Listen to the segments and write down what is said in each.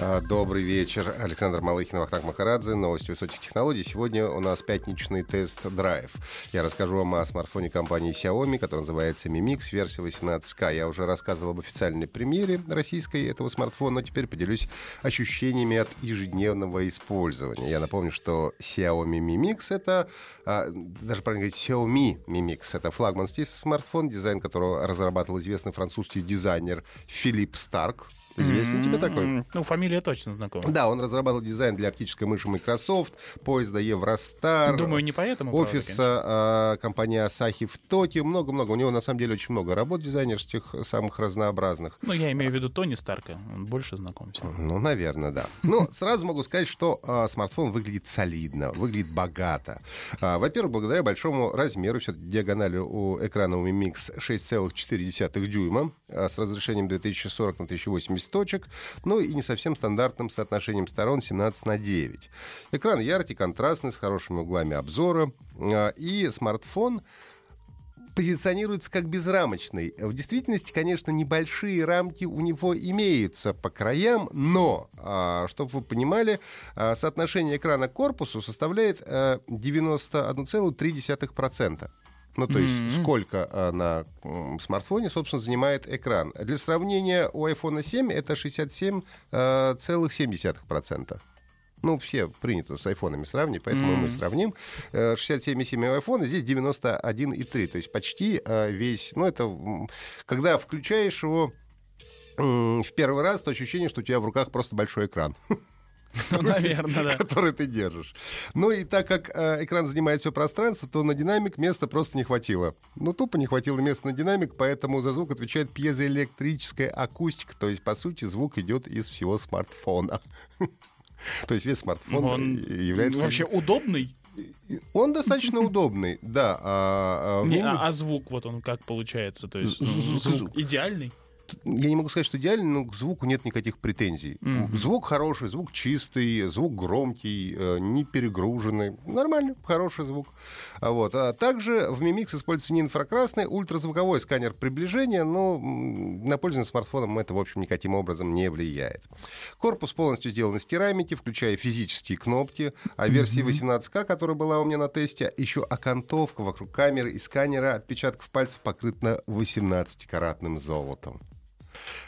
А, Добрый вечер. Александр Малыхин, Вахтанг Махарадзе. Новости высоких технологий. Сегодня у нас пятничный тест-драйв. Я расскажу вам о смартфоне компании Xiaomi, который называется Mi Mix, версия 18K. Я уже рассказывал об официальной премьере российской этого смартфона, но теперь поделюсь ощущениями от ежедневного использования. Я напомню, что Xiaomi Mi Mix — это, а, даже правильно говорить, Xiaomi Mi Mix — это флагманский смартфон, дизайн которого разрабатывал известный французский дизайнер Филипп Старк. Известен тебе такой? Ну, фамилия точно знакома. Да, он разрабатывал дизайн для оптической мыши Microsoft, поезда Евростар. Думаю, не поэтому. правда. Офиса а, компании Asahi в Токио. Много-много. У него, на самом деле, очень много работ дизайнерских, самых разнообразных. Ну, я имею в виду Тони Старка. Он больше знаком. Ну, наверное, да. Ну, сразу могу сказать, что а, смартфон выглядит солидно, выглядит богато. А, во-первых, благодаря большому размеру, все диагональ у экрана у Mi Mix 6,4 дюйма а, с разрешением 2040 на 1080 точек, ну и не совсем стандартным соотношением сторон 17 на 9. Экран яркий, контрастный, с хорошими углами обзора, а, и смартфон позиционируется как безрамочный. В действительности, конечно, небольшие рамки у него имеются по краям, но, чтобы вы понимали, а, соотношение экрана к корпусу составляет а, 91,3%. Ну, то есть Мгм. сколько а, на смартфоне, собственно, занимает экран. Для сравнения, у iPhone 7 это 67,7%. Ну, все принято с айфонами сравнивать, поэтому Мгм. мы сравним. Э, 67,7 у айфона, здесь 91,3. То есть почти э, весь... Ну, это... Когда включаешь его в первый раз, то ощущение, что у тебя в руках просто большой экран. Который ты держишь. Ну и так как э, экран занимает все пространство, то на динамик места просто не хватило. Ну, тупо не хватило места на динамик, поэтому за звук отвечает пьезоэлектрическая акустика. То есть, по сути, звук идет из всего смартфона. То есть весь смартфон Он является... Вообще удобный? Он достаточно удобный, да. а, а, Не, ну, а, а звук вот он как получается? То есть ну, звук идеальный? Я не могу сказать, что идеально, но к звуку нет никаких претензий. Мгм. Звук хороший, звук чистый, звук громкий, э, не перегруженный. Нормально, хороший звук. А Вот. А также в Mi Mix используется не инфракрасный, ультразвуковой сканер приближения, но на пользование смартфоном это, в общем, никаким образом не влияет. Корпус полностью сделан из керамики, включая физические кнопки. А версии 18К, которая была у меня на тесте, еще окантовка вокруг камеры и сканера отпечатков пальцев покрыта 18-каратным золотом.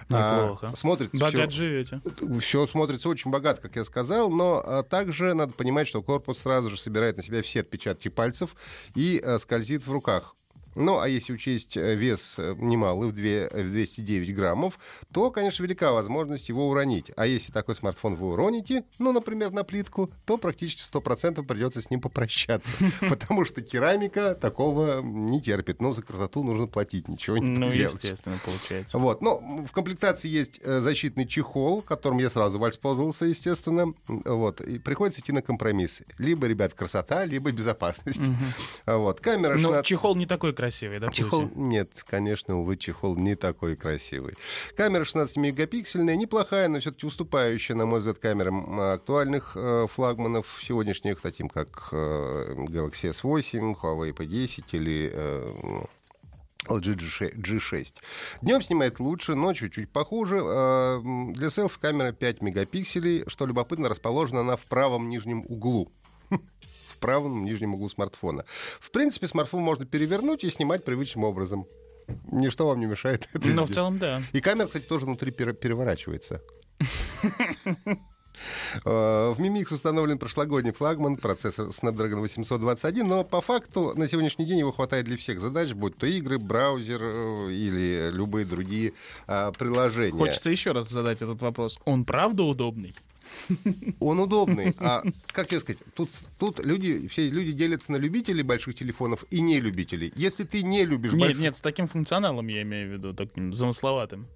Неплохо. А, смотрится Богат всё- живете. все смотрится очень богато, как я сказал, но а, также надо понимать, что корпус сразу же собирает на себя все отпечатки пальцев и а, скользит в руках. Ну, а если учесть э, вес э, немалый, в, две- в 209 граммов, то, конечно, велика возможность его уронить. А если такой смартфон вы уроните, ну, например, на плитку, то практически 100% придется с ним попрощаться. Потому что керамика такого не терпит. Ну, за красоту нужно платить, ничего не Ну, естественно, получается. Вот. Но в комплектации есть э, защитный чехол, которым я сразу воспользовался, естественно. Вот. И приходится идти на компромисс. Либо, ребят, красота, либо безопасность. Вот. Камера Но 16 чехол не такой красивый, да? Чехол, нет, конечно, увы, чехол не такой красивый. Камера 16-мегапиксельная, неплохая, но все-таки уступающая, на мой взгляд, камерам а, актуальных э, флагманов сегодняшних, таким как э, Galaxy S8, Huawei P10 или э, LG G6. G6. Днем снимает лучше, ночью чуть похуже. М, Для селфи камера 5 мегапикселей. Что любопытно, расположена она в правом нижнем углу в правом нижнем углу смартфона. В принципе, смартфон можно перевернуть и снимать привычным образом. Ничто вам не мешает это Но в сделать. целом, да. И камера, кстати, тоже внутри пере- переворачивается. Э, В Mi Mix установлен прошлогодний флагман, процессор Snapdragon 821, но по факту на сегодняшний день его хватает для всех задач, будь то игры, браузер э, или любые другие а, приложения. Хочется еще раз задать этот вопрос. Он правда удобный? Он удобный. А как тебе сказать, тут, тут люди, все люди делятся на любителей больших телефонов и нелюбителей. Если ты не любишь Нет, больших... нет, с таким функционалом я имею в виду, таким замысловатым.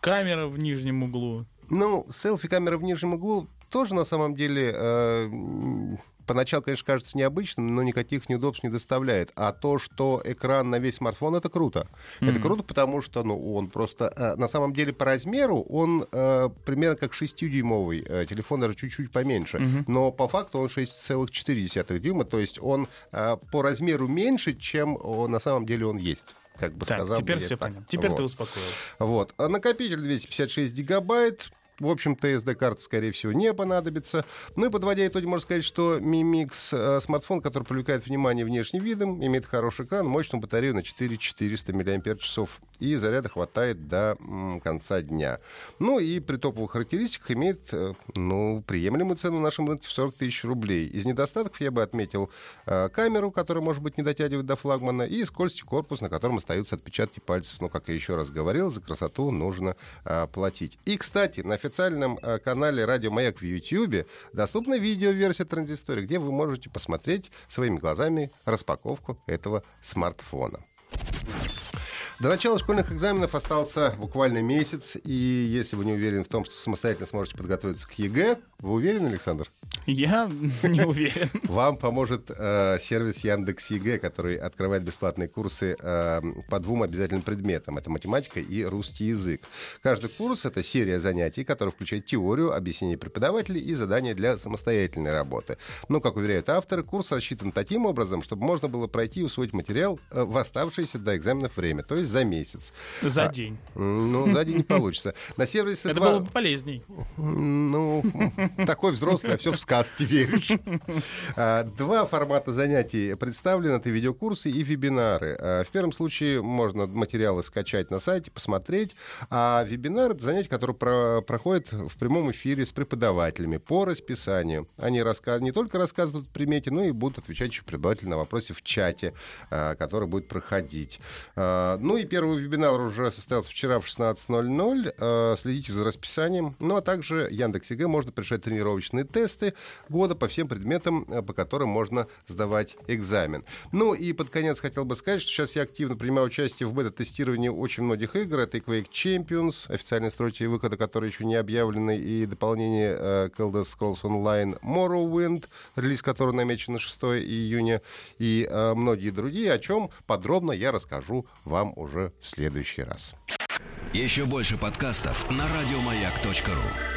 Камера в нижнем углу. Ну, селфи-камера в нижнем углу тоже на самом деле э, поначалу, конечно, кажется необычным, но никаких неудобств не доставляет. А то, что экран на весь смартфон, это круто. Mm-hmm. Это круто, потому что ну, он просто... Э, на самом деле по размеру он э, примерно как 6-дюймовый. Э, телефон даже чуть-чуть поменьше. Mm-hmm. Но по факту он 6,4 дюйма. То есть он э, по размеру меньше, чем о, на самом деле он есть как бы так, сказал. Теперь все понятно. Теперь вот. ты успокоил. Вот. Накопитель 256 гигабайт. В общем-то, SD-карта, скорее всего, не понадобится. Ну и подводя итоги, можно сказать, что Mi Mix э, смартфон, который привлекает внимание внешним видом, имеет хороший экран, мощную батарею на 4400 мАч и заряда хватает до конца дня. Ну и при топовых характеристиках имеет э, ну, приемлемую цену в нашем рынке в 40 тысяч рублей. Из недостатков я бы отметил э, камеру, которая, может быть, не дотягивает до флагмана, и скользкий корпус, на котором остаются отпечатки пальцев. Но, как я еще раз говорил, за красоту нужно э, платить. И, кстати, на официальном э, канале «Радио Маяк» в YouTube доступна видеоверсия транзистории, где вы можете посмотреть своими глазами распаковку этого смартфона. До начала школьных экзаменов остался буквально месяц, и если вы не уверены в том, что самостоятельно сможете подготовиться к ЕГЭ, вы уверены, Александр? Я не уверен. Вам поможет э, сервис Яндекс ЕГЭ, который открывает бесплатные курсы э, по двум обязательным предметам. Это математика и русский язык. Каждый курс — это серия занятий, которая включает теорию, объяснение преподавателей и задания для самостоятельной работы. Но, как уверяют авторы, курс рассчитан таким образом, чтобы можно было пройти и усвоить материал э, в оставшееся до экзаменов время, то есть за месяц. За а, день. Ну, за день не получится. На сервисе Это было бы полезней. Ну, такой взрослый, а все в сказке веришь. А, два формата занятий представлены. Это видеокурсы и вебинары. А, в первом случае можно материалы скачать на сайте, посмотреть. А вебинар — это занятие, которое про проходит в прямом эфире с преподавателями по расписанию. Они раска... не только рассказывают о предмете, но и будут отвечать еще преподаватель на вопросы в чате, а, который будет проходить. Ну и первый вебинар уже состоялся вчера в 16.00. Следите за расписанием. Ну а также Яндекс.ЕГЭ можно решать тренировочные тесты года по всем предметам, э, по которым можно сдавать экзамен. Ну и под конец хотел бы сказать, что сейчас я активно принимаю участие в бета-тестировании очень многих игр. Это и Quake Champions, официальные сроки выхода, которые еще не объявлены, и дополнение э, к Elder Scrolls Online Morrowind, релиз которого намечен на 6 июня, и э, многие другие, о чем подробно я расскажу вам уже в следующий раз. Еще больше подкастов на радиомаяк.ру